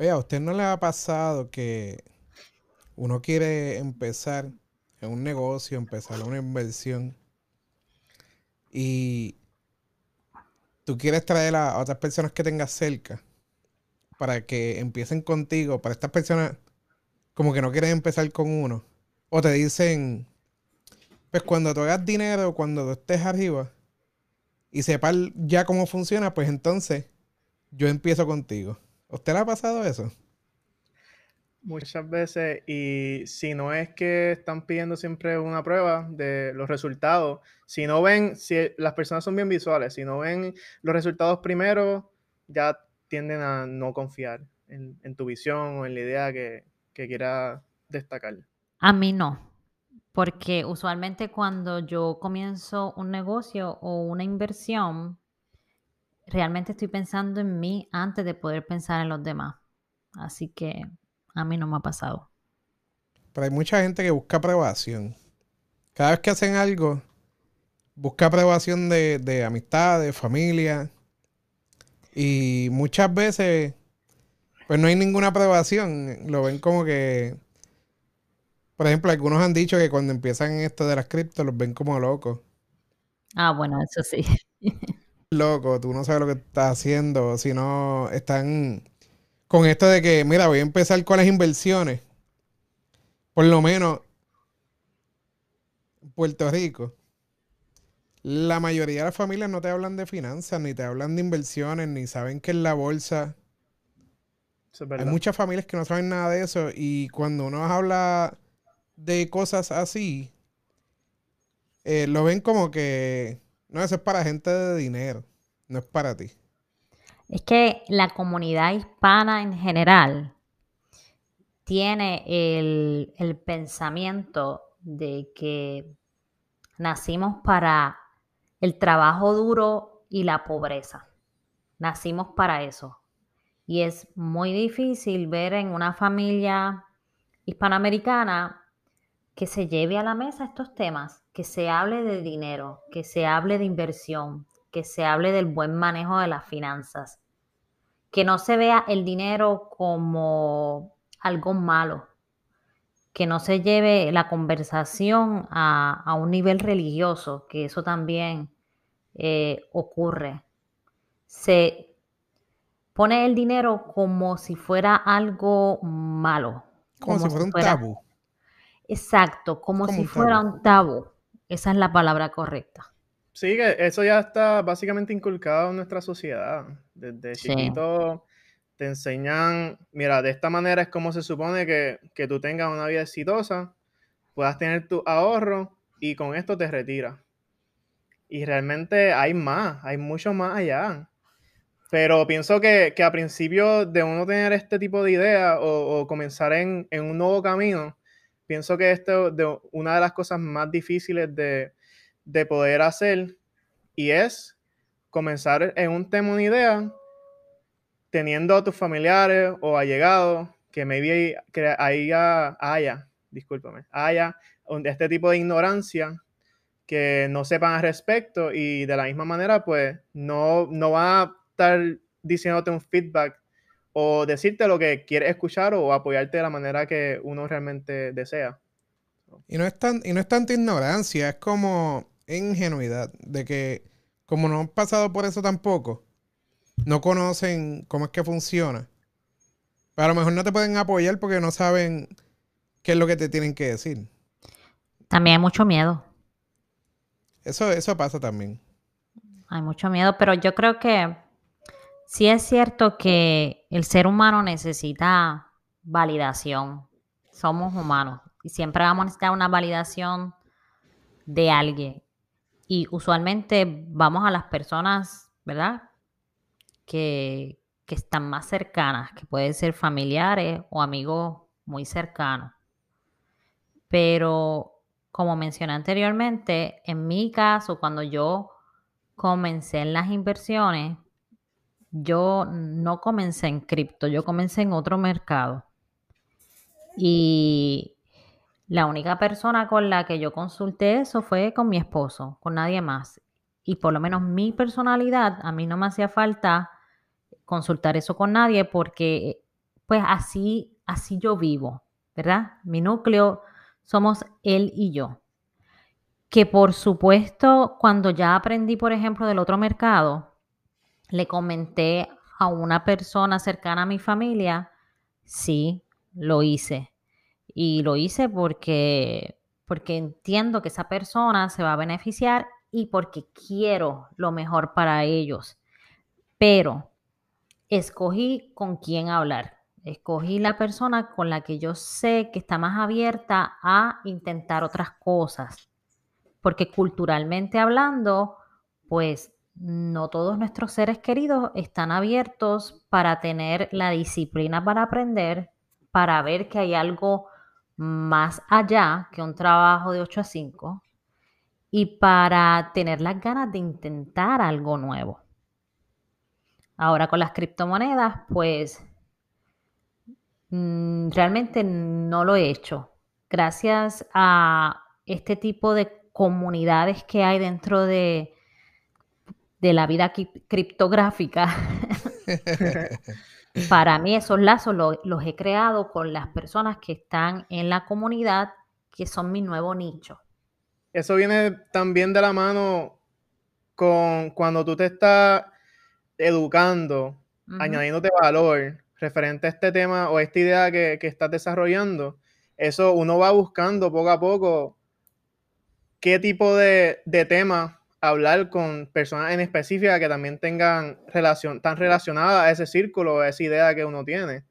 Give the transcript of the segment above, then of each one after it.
Oye, ¿a usted no le ha pasado que uno quiere empezar en un negocio, empezar una inversión y tú quieres traer a otras personas que tengas cerca para que empiecen contigo, para estas personas como que no quieren empezar con uno, o te dicen, pues cuando tú hagas dinero, cuando tú estés arriba y sepas ya cómo funciona, pues entonces yo empiezo contigo. ¿Usted le ha pasado eso? Muchas veces, y si no es que están pidiendo siempre una prueba de los resultados, si no ven, si las personas son bien visuales, si no ven los resultados primero, ya tienden a no confiar en, tu visión o en la idea que, que quiera destacar. A mí no, porque usualmente cuando yo comienzo un negocio o una inversión, realmente estoy pensando en mí antes de poder pensar en los demás. Así que a mí no me ha pasado. Pero hay mucha gente que busca aprobación. Cada vez que hacen algo, busca aprobación de, de amistades, familia. Y muchas veces, pues no hay ninguna aprobación. Lo ven como que. Por ejemplo, algunos han dicho que cuando empiezan esto de las criptos los ven como locos. Ah, bueno, eso sí. Loco, tú no sabes lo que estás haciendo. Si no, están con esto de que, mira, voy a empezar con las inversiones. Por lo menos Puerto Rico. La mayoría de las familias no te hablan de finanzas, ni te hablan de inversiones, ni saben qué es la bolsa. Hay muchas familias que no saben nada de eso y cuando uno habla de cosas así, eh, lo ven como que, no, eso es para gente de dinero, no es para ti. Es que la comunidad hispana en general tiene el, pensamiento de que nacimos para el trabajo duro y la pobreza. Nacimos para eso. Y es muy difícil ver en una familia hispanoamericana que se lleve a la mesa estos temas, que se hable de dinero, que se hable de inversión, que se hable del buen manejo de las finanzas que no se vea el dinero como algo malo, que no se lleve la conversación a, un nivel religioso, que eso también eh, ocurre. Se pone el dinero como si fuera algo malo. Como, si fuera un tabú. Exacto, como, si fuera un tabú. Esa es la palabra correcta. Sí, que eso ya está básicamente inculcado en nuestra sociedad. Desde chiquito te enseñan, mira, de esta manera es como se supone que, que tú tengas una vida exitosa, puedas tener tu ahorro y con esto te retiras. Y realmente hay más, hay mucho más allá. Pero pienso que, que a principio de uno tener este tipo de idea o, comenzar en, en, un nuevo camino, pienso que esto de una de las cosas más difíciles de, de poder hacer y es comenzar en un tema, una idea, teniendo a tus familiares o allegados que maybe que haya, haya, discúlpame, haya este tipo de ignorancia que no sepan al respecto y de la misma manera pues no, no va a estar diciéndote un feedback o decirte lo que quieres escuchar o apoyarte de la manera que uno realmente desea. Y no es, tan, y no es tanta ignorancia, es como ingenuidad de que como no han pasado por eso tampoco, no conocen cómo es que funciona. Pero a lo mejor no te pueden apoyar porque no saben qué es lo que te tienen que decir. También hay mucho miedo. Eso, eso pasa también. Hay mucho miedo, pero yo creo que sí es cierto que el ser humano necesita validación. Somos humanos y siempre vamos a necesitar una validación de alguien. Y usualmente vamos a las personas, ¿verdad? Que, están más cercanas, que pueden ser familiares o amigos muy cercanos. Pero como mencioné anteriormente, en mi caso, cuando yo comencé en las inversiones, yo no comencé en cripto, yo comencé en otro mercado. Y la única persona con la que yo consulté eso fue con mi esposo, con nadie más. Y por lo menos mi personalidad, a mí no me hacía falta consultar eso con nadie porque pues así, así yo vivo, ¿verdad? Mi núcleo somos él y yo. Que por supuesto, cuando ya aprendí, por ejemplo, del otro mercado, le comenté a una persona cercana a mi familia, sí, lo hice. Y lo hice porque, porque entiendo que esa persona se va a beneficiar y porque quiero lo mejor para ellos. Pero escogí con quién hablar. Escogí la persona con la que yo sé que está más abierta a intentar otras cosas. Porque culturalmente hablando, pues no todos nuestros seres queridos están abiertos para tener la disciplina para aprender, para ver que hay algo más allá que un trabajo de 8 a 5 y para tener las ganas de intentar algo nuevo. Ahora con las criptomonedas, pues mm, realmente no lo he hecho. Gracias a este tipo de comunidades que hay dentro de, de la vida criptográfica. Para mí esos lazos los he creado con las personas que están en la comunidad, que son mi nuevo nicho eso viene también de la mano con cuando tú te estás educando, añadiéndote valor referente a este tema o a esta idea que, estás desarrollando. Eso uno va buscando poco a poco qué tipo de, de tema hablar con personas en específica que también tengan relación, tan relacionadas a ese círculo, a esa idea que uno tiene.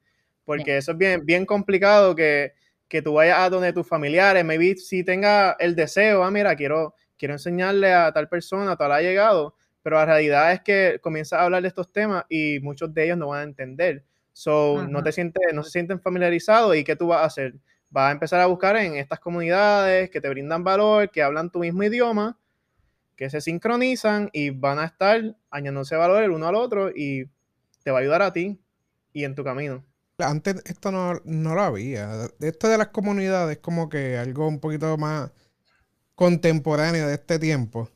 Porque eso es bien, bien complicado que que tú vayas a donde tus familiares, maybe si tenga el deseo, ah, mira, quiero, quiero enseñarle a tal persona, tal ha llegado, pero la realidad es que comienzas a hablar de estos temas y muchos de ellos no van a entender. So, no te sientes, no se sienten familiarizados y ¿qué tú vas a hacer? Vas a empezar a buscar en estas comunidades que te brindan valor, que hablan tu mismo idioma, que se sincronizan y van a estar añadiéndose valor el uno al otro y te va a ayudar a ti y en tu camino. Antes esto no, lo había. Esto de las comunidades es como que algo un poquito más contemporáneo de este tiempo.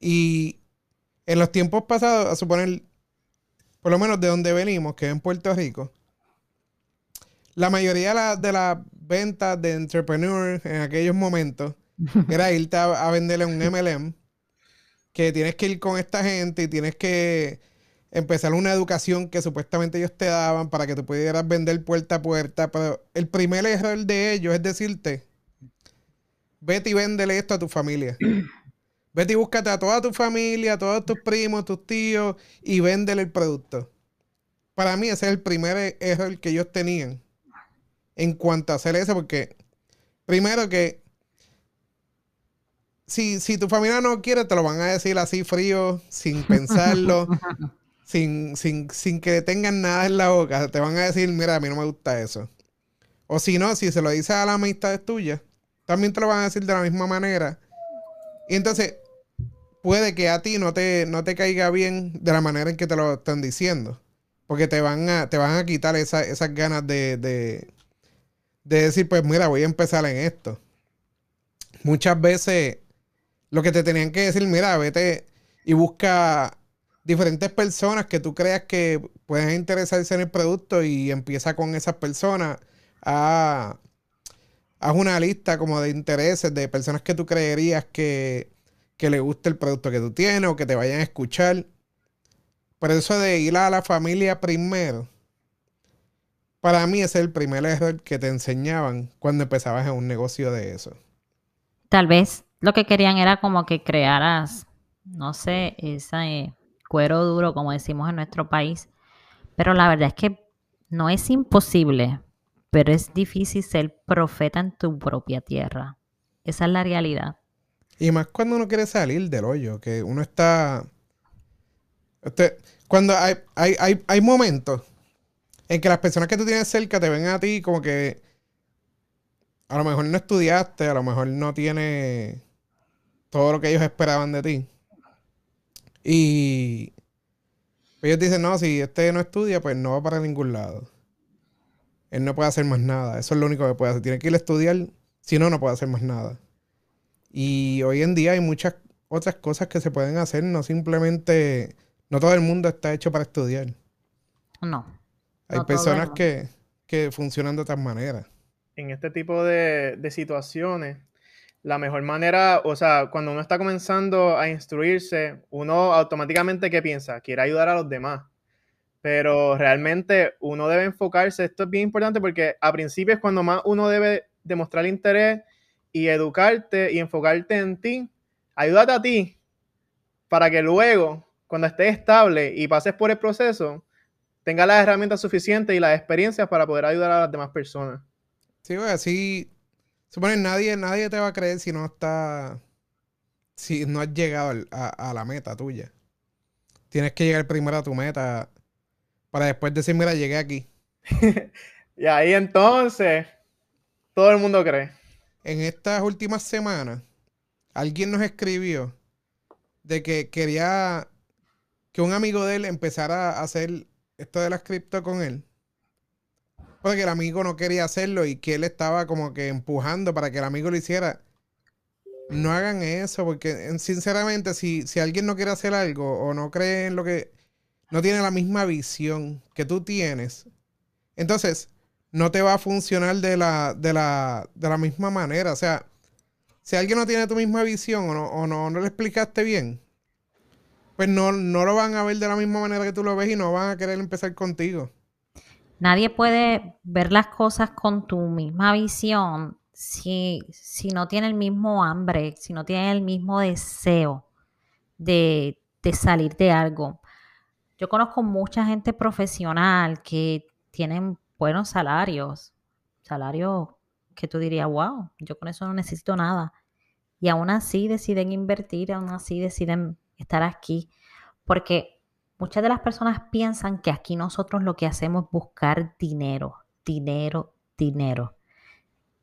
Y en los tiempos pasados, a suponer, por lo menos de donde venimos, que es en Puerto Rico, la mayoría de, las ventas de entrepreneurs en aquellos momentos era irte a venderle un MLM, que tienes que ir con esta gente y tienes que empezar una educación que supuestamente ellos te daban para que tú pudieras vender puerta a puerta. Pero el primer error de ellos es decirte, vete y véndele esto a tu familia. Vete y búscate a toda tu familia, a todos tus primos, tus tíos y véndele el producto. Para mí ese es el primer error que ellos tenían en cuanto a hacer eso, porque primero que si, si tu familia no quiere, te lo van a decir así frío, sin pensarlo. sin, sin, sin que tengan nada en la boca, te van a decir, mira, a mí no me gusta eso. O si no, si se lo dices a la amistad tuya, también te lo van a decir de la misma manera. Y entonces, puede que a ti no te, no te caiga bien de la manera en que te lo están diciendo. Porque te van a, te van a quitar esas ganas de, de, de decir, pues mira, voy a empezar en esto. Muchas veces lo que te tenían que decir, mira, vete y busca diferentes personas que tú creas que pueden interesarse en el producto y empieza con esas personas a haz una lista como de intereses de personas que tú creerías que, que le guste el producto que tú tienes o que te vayan a escuchar. Por eso de ir a la familia primero, para mí es el primer error que te enseñaban cuando empezabas en un negocio de eso. Tal vez lo que querían era como que crearas, no sé, esa... Eh, cuero duro, como decimos en nuestro país. Pero la verdad es que no es imposible, pero es difícil ser profeta en tu propia tierra. Esa es la realidad. Y más cuando uno quiere salir del hoyo, que uno está... Este, cuando hay, hay, hay, momentos en que las personas que tú tienes cerca te ven a ti como que a lo mejor no estudiaste, a lo mejor no tienes todo lo que ellos esperaban de ti. Y ellos dicen, no, si este no estudia, pues no va para ningún lado. Él no puede hacer más nada. Eso es lo único que puede hacer. Tiene que ir a estudiar, si no, no puede hacer más nada. Y hoy en día hay muchas otras cosas que se pueden hacer, no simplemente, no todo el mundo está hecho para estudiar. No. Hay personas que, que, funcionan de otras maneras. En este tipo de, de situaciones, la mejor manera, o sea, cuando uno está comenzando a instruirse, uno automáticamente, ¿qué piensa? Quiere ayudar a los demás. Pero realmente uno debe enfocarse, esto es bien importante porque a principio es cuando más uno debe demostrar interés y educarte y enfocarte en ti. Ayúdate a ti para que luego, cuando estés estable y pases por el proceso, tengas las herramientas suficientes y las experiencias para poder ayudar a las demás personas. Sí, así. Supone nadie, nadie te va a creer si no está. Si no has llegado a, a la meta tuya. Tienes que llegar primero a tu meta para después decir, mira, llegué aquí. y ahí entonces, todo el mundo cree. En estas últimas semanas, alguien nos escribió de que quería que un amigo de él empezara a hacer esto de la cripto con él. Porque el amigo no quería hacerlo y que él estaba como que empujando para que el amigo lo hiciera. No hagan eso, porque sinceramente, si, si alguien no quiere hacer algo o no cree en lo que no tiene la misma visión que tú tienes, entonces no te va a funcionar de la, de la, de la misma manera. O sea, si alguien no tiene tu misma visión o no, o no, no le explicaste bien, pues no, no lo van a ver de la misma manera que tú lo ves y no van a querer empezar contigo. Nadie puede ver las cosas con tu misma visión si, si no tiene el mismo hambre, si no tiene el mismo deseo de, de salir de algo. Yo conozco mucha gente profesional que tienen buenos salarios, salarios que tú dirías, wow, yo con eso no necesito nada. Y aún así deciden invertir, aún así deciden estar aquí, porque muchas de las personas piensan que aquí nosotros lo que hacemos es buscar dinero, dinero, dinero.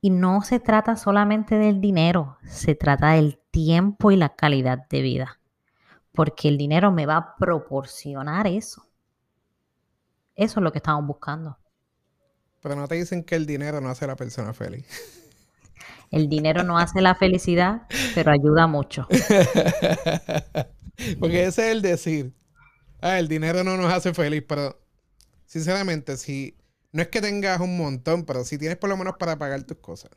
Y no se trata solamente del dinero, se trata del tiempo y la calidad de vida porque el dinero me va a proporcionar eso. Eso es lo que estamos buscando. Pero no te dicen que el dinero no hace a la persona feliz. El dinero no hace la felicidad, pero ayuda mucho. porque ese es el decir. Ah, el dinero no nos hace feliz, pero sinceramente, si no es que tengas un montón, pero si tienes por lo menos para pagar tus cosas,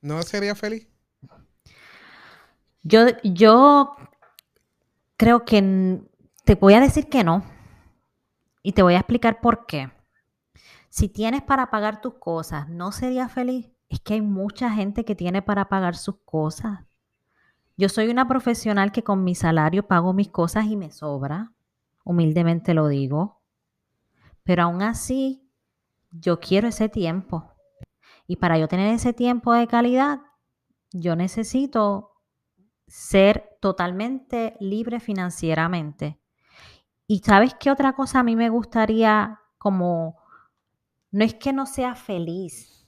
¿no sería feliz? Yo, yo creo que te voy a decir que no. Y te voy a explicar por qué. Si tienes para pagar tus cosas, ¿no sería feliz? Es que hay mucha gente que tiene para pagar sus cosas. Yo soy una profesional que con mi salario pago mis cosas y me sobra. Humildemente lo digo. Pero aún así, yo quiero ese tiempo. Y para yo tener ese tiempo de calidad, yo necesito ser totalmente libre financieramente. Y sabes qué otra cosa a mí me gustaría como, no es que no sea feliz,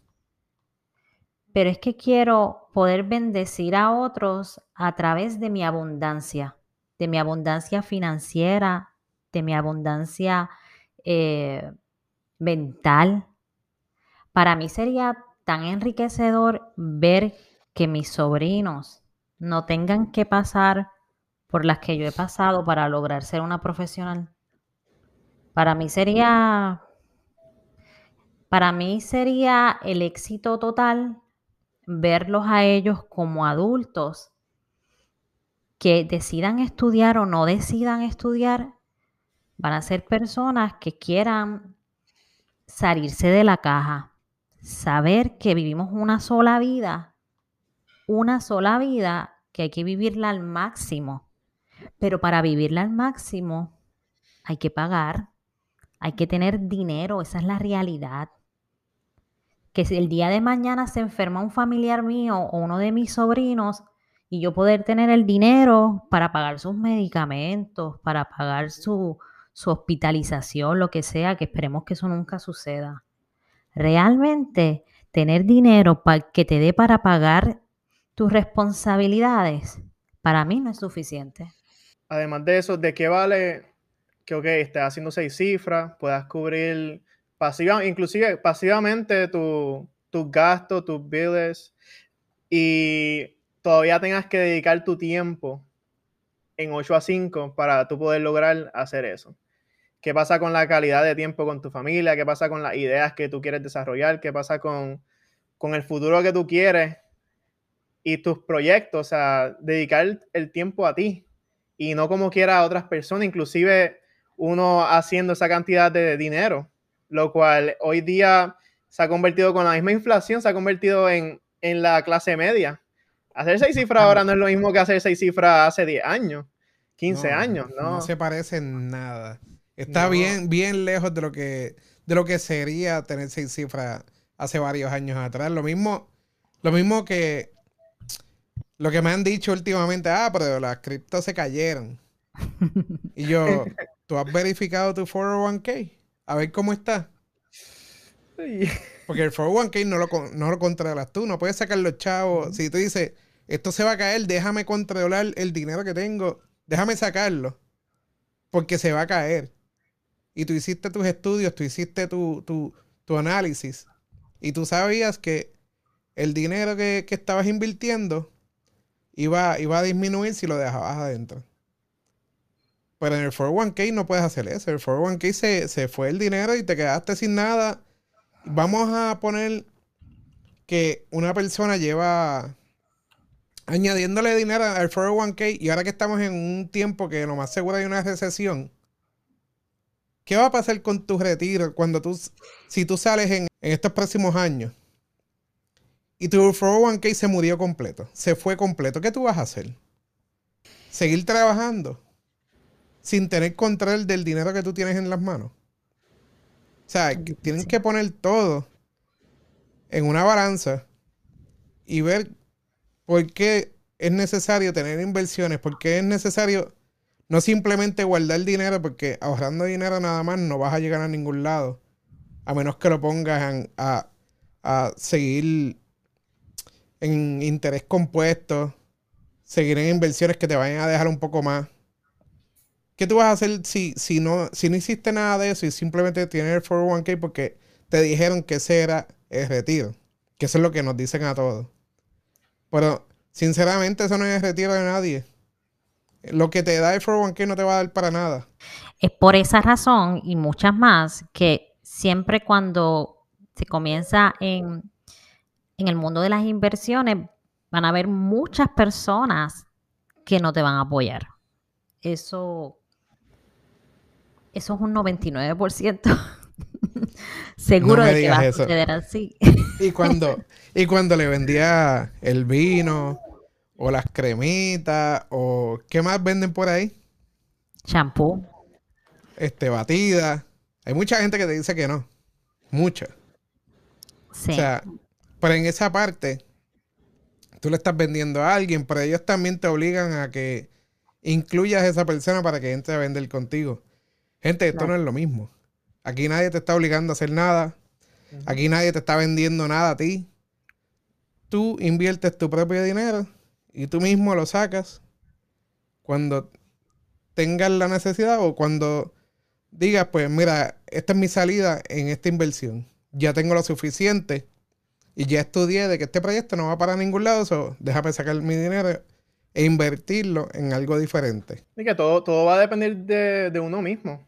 pero es que quiero poder bendecir a otros a través de mi abundancia, de mi abundancia financiera, de mi abundancia eh, mental. Para mí sería tan enriquecedor ver que mis sobrinos, no tengan que pasar por las que yo he pasado para lograr ser una profesional. Para mí sería, para mí sería el éxito total verlos a ellos como adultos que decidan estudiar o no decidan estudiar, van a ser personas que quieran salirse de la caja, saber que vivimos una sola vida una sola vida que hay que vivirla al máximo. Pero para vivirla al máximo hay que pagar, hay que tener dinero, esa es la realidad. Que si el día de mañana se enferma un familiar mío o uno de mis sobrinos y yo poder tener el dinero para pagar sus medicamentos, para pagar su, su hospitalización, lo que sea, que esperemos que eso nunca suceda. Realmente tener dinero para que te dé para pagar tus responsabilidades, para mí no es suficiente. Además de eso, ¿de qué vale que, ok, estés haciendo seis cifras, puedas cubrir pasiva, inclusive pasivamente tus gastos, tus bills, y todavía tengas que dedicar tu tiempo en 8 a 5 para tú poder lograr hacer eso? ¿Qué pasa con la calidad de tiempo con tu familia? ¿Qué pasa con las ideas que tú quieres desarrollar? ¿Qué pasa con, con el futuro que tú quieres? Y tus proyectos, o sea, dedicar el tiempo a ti y no como quiera a otras personas, inclusive uno haciendo esa cantidad de dinero, lo cual hoy día se ha convertido con la misma inflación, se ha convertido en, en la clase media. Hacer seis cifras ahora no es lo mismo que hacer seis cifras hace 10 años, 15 años, ¿no? No se parece en nada. Está bien, bien lejos de lo que de lo que sería tener seis cifras hace varios años atrás. Lo mismo, lo mismo que lo que me han dicho últimamente, ah, pero las criptos se cayeron. Y yo, ¿tú has verificado tu 401k? A ver cómo está. Porque el 401k no lo, no lo controlas tú, no puedes sacar los chavos. Si tú dices, esto se va a caer, déjame controlar el dinero que tengo, déjame sacarlo, porque se va a caer y tú hiciste tus estudios, tú hiciste tu, análisis y tú sabías que el dinero que, estabas invirtiendo iba, iba, a disminuir si lo dejabas adentro. Pero en el 401k no puedes hacer eso. En el 401k se, se fue el dinero y te quedaste sin nada. Vamos a poner que una persona lleva añadiéndole dinero al 401k y ahora que estamos en un tiempo que lo más seguro hay una recesión, ¿Qué va a pasar con tu retiro cuando tú, si tú sales en, estos próximos años y tu 401k se murió completo, se fue completo? ¿Qué tú vas a hacer? ¿Seguir trabajando sin tener control del dinero que tú tienes en las manos? O sea, tienes que poner todo en una balanza y ver por qué es necesario tener inversiones, por qué es necesario no simplemente guardar dinero, porque ahorrando dinero nada más no vas a llegar a ningún lado. A menos que lo pongas a, seguir en interés compuesto, seguir en inversiones que te vayan a dejar un poco más. ¿Qué tú vas a hacer si, si, no, si no hiciste nada de eso y simplemente tienes el 401k porque te dijeron que ese era el retiro? Que eso es lo que nos dicen a todos. Pero, sinceramente, eso no es el retiro de nadie lo que te da el 401k no te va a dar para nada. Es por esa razón y muchas más que siempre cuando se comienza en, en el mundo de las inversiones van a haber muchas personas que no te van a apoyar. Eso, eso es un 99%. Seguro de que va a suceder así. Y cuando, y cuando le vendía el vino o las cremitas, o ¿qué más venden por ahí? Champú. Este, batida. Hay mucha gente que te dice que no. Mucha. Sí. O sea, pero en esa parte, tú le estás vendiendo a alguien, pero ellos también te obligan a que incluyas a esa persona para que entre a vender contigo. Gente, esto no es lo mismo. Aquí nadie te está obligando a hacer nada. Aquí nadie te está vendiendo nada a ti. Tú inviertes tu propio dinero y tú mismo lo sacas cuando tengas la necesidad o cuando digas, pues mira, esta es mi salida en esta inversión. Ya tengo lo suficiente y ya estudié de que este proyecto no va para ningún lado, so déjame sacar mi dinero e invertirlo en algo diferente. Y que todo, todo va a depender de, uno mismo.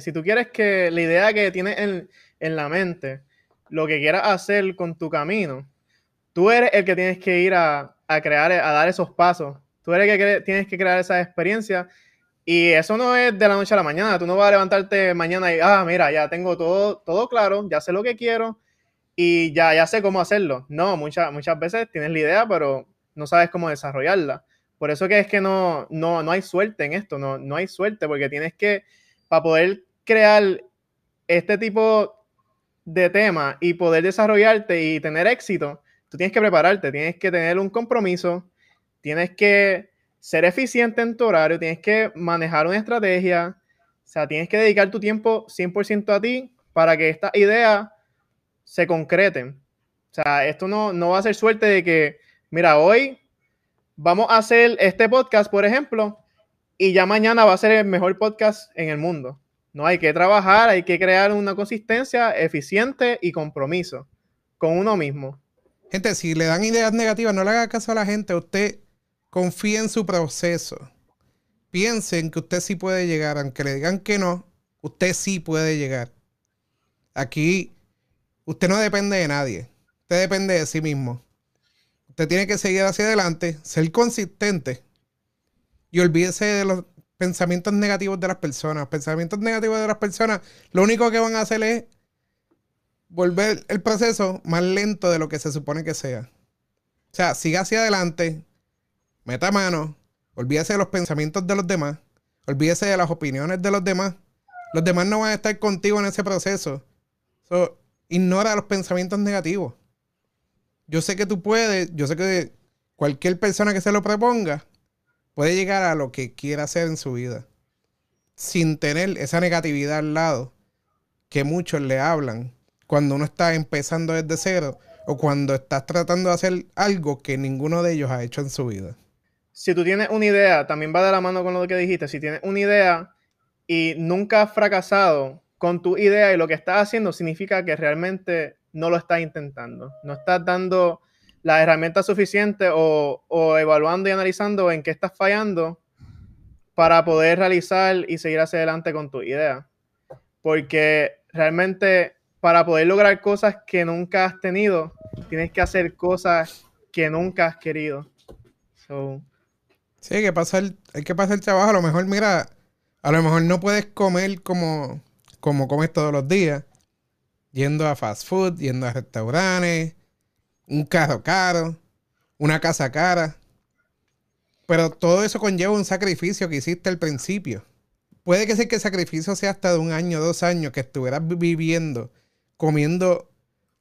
Si tú quieres que la idea que tienes en, en la mente, lo que quieras hacer con tu camino, tú eres el que tienes que ir a, a crear, a dar esos pasos. Tú eres el que tienes que crear esa experiencia. Y eso no es de la noche a la mañana. Tú no vas a levantarte mañana y, ah, mira, ya tengo todo, todo claro, ya sé lo que quiero y ya, ya sé cómo hacerlo. No, muchas, muchas veces tienes la idea, pero no sabes cómo desarrollarla. Por eso es que no, no, no hay suerte en esto, no, no hay suerte, porque tienes que, para poder crear este tipo de tema y poder desarrollarte y tener éxito, tú tienes que prepararte, tienes que tener un compromiso, tienes que ser eficiente en tu horario, tienes que manejar una estrategia, o sea, tienes que dedicar tu tiempo 100% a ti para que estas ideas se concreten. O sea, esto no, no va a ser suerte de que, mira, hoy vamos a hacer este podcast, por ejemplo, y ya mañana va a ser el mejor podcast en el mundo. No hay que trabajar, hay que crear una consistencia eficiente y compromiso con uno mismo. Gente, si le dan ideas negativas, no le haga caso a la gente. Usted confíe en su proceso. Piensen que usted sí puede llegar, aunque le digan que no. usted sí puede llegar. Aquí, usted no depende de nadie. Usted depende de sí mismo. Usted tiene que seguir hacia adelante, ser consistente y olvídese de los pensamientos negativos de las personas. Pensamientos negativos de las personas, lo único que van a hacer es volver el proceso más lento de lo que se supone que sea. O sea, siga hacia adelante, meta mano, olvídese de los pensamientos de los demás, olvídese de las opiniones de los demás. Los demás no van a estar contigo en ese proceso. ignora los pensamientos negativos. Yo sé que tú puedes, yo sé que cualquier persona que se lo proponga puede llegar a lo que quiera hacer en su vida sin tener esa negatividad al lado que muchos le hablan cuando uno está empezando desde cero o cuando estás tratando de hacer algo que ninguno de ellos ha hecho en su vida. Si tú tienes una idea, también va de la mano con lo que dijiste, si tienes una idea y nunca has fracasado con tu idea y lo que estás haciendo, significa que realmente no lo estás intentando, no estás dando las herramientas suficientes o, evaluando y analizando en qué estás fallando para poder realizar y seguir hacia adelante con tu idea. Porque realmente para poder lograr cosas que nunca has tenido, tienes que hacer cosas que nunca has querido. Sí, hay que pasar, hay que pasar el trabajo. A lo mejor, mira, a lo mejor no puedes comer como, como comes todos los días, yendo a fast food, yendo a restaurantes, un carro caro, una casa cara. Pero todo eso conlleva un sacrificio que hiciste al principio. Puede que sea que el sacrificio sea hasta de un año, dos años, que estuvieras viviendo comiendo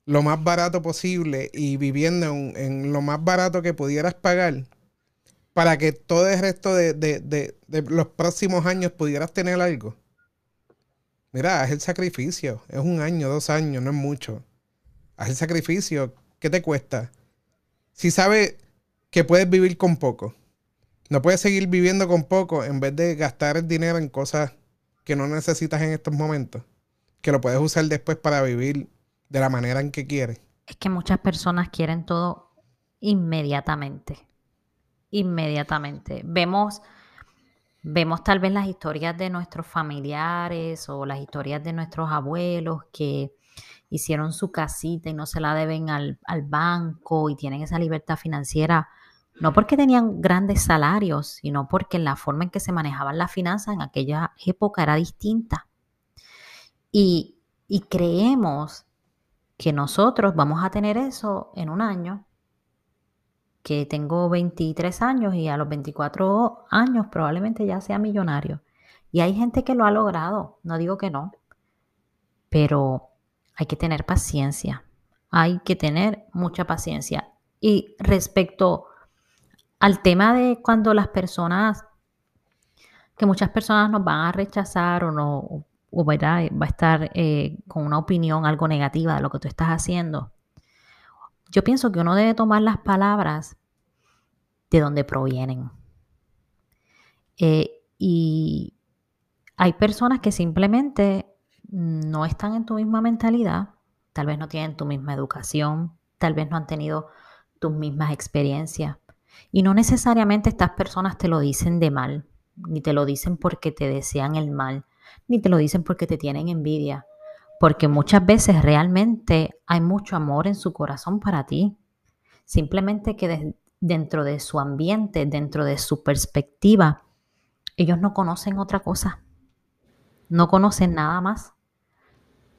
lo más barato posible y viviendo en, lo más barato que pudieras pagar para que todo el resto de, los próximos años pudieras tener algo. Mira, haz el sacrificio. Es un año, dos años, no es mucho. Haz el sacrificio. ¿Qué te cuesta? Si sabes que puedes vivir con poco, no puedes seguir viviendo con poco en vez de gastar el dinero en cosas que no necesitas en estos momentos que lo puedes usar después para vivir de la manera en que quieres. Es que muchas personas quieren todo inmediatamente. Inmediatamente. Vemos, vemos tal vez las historias de nuestros familiares o las historias de nuestros abuelos que hicieron su casita y no se la deben al, al banco y tienen esa libertad financiera no porque tenían grandes salarios, sino porque la forma en que se manejaban las finanzas en aquella época era distinta. Y, creemos que nosotros vamos a tener eso en un año, que tengo 23 años y a los 24 años probablemente ya sea millonario. Y hay gente que lo ha logrado, no digo que no, pero hay que tener paciencia, hay que tener mucha paciencia. Y respecto al tema de cuando las personas, que muchas personas nos van a rechazar o no, o va a estar eh, con una opinión algo negativa de lo que tú estás haciendo. Yo pienso que uno debe tomar las palabras de donde provienen. Eh, y hay personas que simplemente no están en tu misma mentalidad, tal vez no tienen tu misma educación, tal vez no han tenido tus mismas experiencias. Y no necesariamente estas personas te lo dicen de mal, ni te lo dicen porque te desean el mal, ni te lo dicen porque te tienen envidia, porque muchas veces realmente hay mucho amor en su corazón para ti. Simplemente que dentro de su ambiente, dentro de su perspectiva, ellos no conocen otra cosa. No conocen nada más.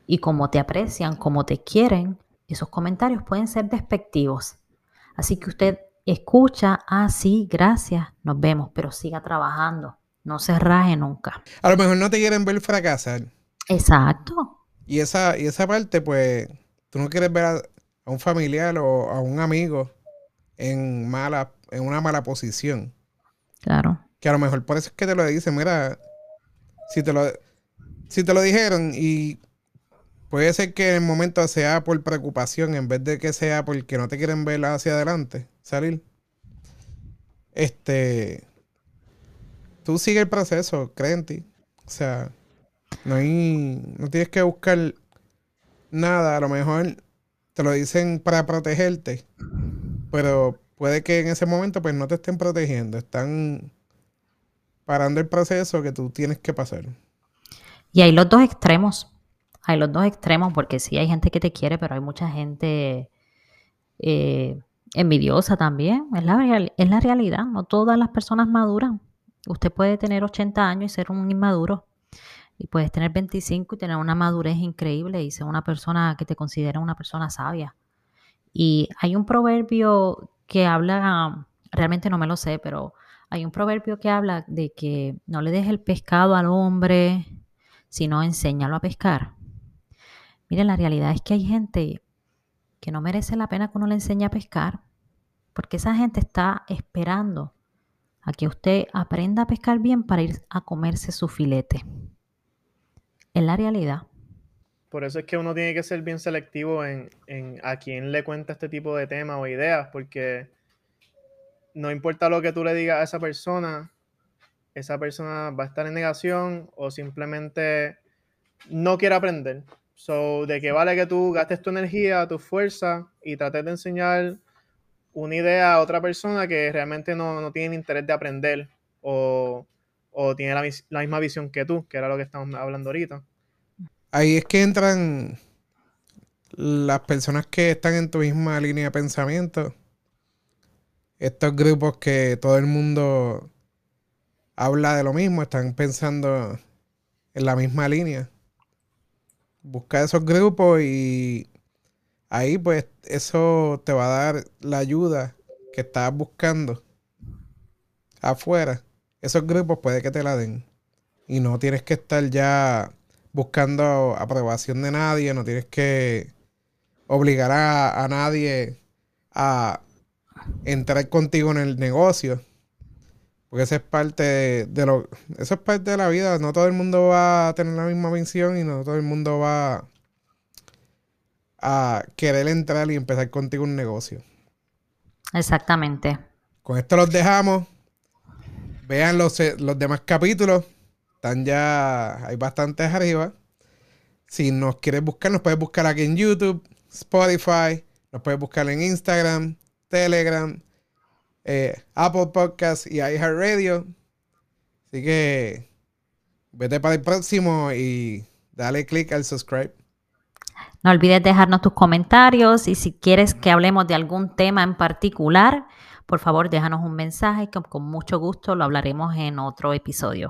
Y como te aprecian, como te quieren, esos comentarios pueden ser despectivos. Así que usted escucha, ah, sí, gracias, nos vemos, pero siga trabajando. No se raje nunca. A lo mejor no te quieren ver fracasar. Exacto. Y esa, y esa parte, pues, tú no quieres ver a, un familiar o a un amigo en mala, en una mala posición. Claro. Que a lo mejor por eso es que te lo dicen, mira, si te lo, si te lo dijeron y puede ser que en el momento sea por preocupación en vez de que sea porque no te quieren ver hacia adelante, salir. Este, tú sigue el proceso, cree en ti. O sea, no hay, no tienes que buscar nada. A lo mejor te lo dicen para protegerte, pero puede que en ese momento pues no te estén protegiendo. Están parando el proceso que tú tienes que pasar. Y hay los dos extremos. Hay los dos extremos porque sí hay gente que te quiere, pero hay mucha gente eh, envidiosa también. Es la, es la realidad. No todas las personas maduran. Usted puede tener 80 años y ser un inmaduro. Y puedes tener 25 y tener una madurez increíble y ser una persona que te considera una persona sabia. Y hay un proverbio que habla, realmente no me lo sé, pero hay un proverbio que habla de que no le dejes el pescado al hombre, sino enséñalo a pescar. Miren, la realidad es que hay gente que no merece la pena que uno le enseñe a pescar, porque esa gente está esperando a que usted aprenda a pescar bien para ir a comerse su filete. Es la realidad. Por eso es que uno tiene que ser bien selectivo en, a quién le cuenta este tipo de temas o ideas, porque no importa lo que tú le digas a esa persona, esa persona va a estar en negación o simplemente no quiere aprender. So, de qué vale que tú gastes tu energía, tu fuerza y trates de enseñar una idea a otra persona que realmente no, tiene interés de aprender o, tiene la, la, misma visión que tú, que era lo que estamos hablando ahorita. Ahí es que entran las personas que están en tu misma línea de pensamiento. Estos grupos que todo el mundo habla de lo mismo, están pensando en la misma línea. Busca esos grupos y ahí pues eso te va a dar la ayuda que estás buscando afuera. Esos grupos puede que te la den. Y no tienes que estar ya buscando aprobación de nadie, no tienes que obligar a, nadie a entrar contigo en el negocio. Porque eso es parte de, lo. Eso es parte de la vida. No todo el mundo va a tener la misma visión y no todo el mundo va a querer entrar y empezar contigo un negocio. Exactamente. Con esto los dejamos. Vean los, los demás capítulos. Están ya. Hay bastantes arriba. Si nos quieres buscar, nos puedes buscar aquí en YouTube, Spotify. Nos puedes buscar en Instagram, Telegram, eh, Apple Podcasts y iHeartRadio. Así que vete para el próximo y dale click al subscribe. No olvides dejarnos tus comentarios y si quieres que hablemos de algún tema en particular, por favor déjanos un mensaje que con mucho gusto lo hablaremos en otro episodio.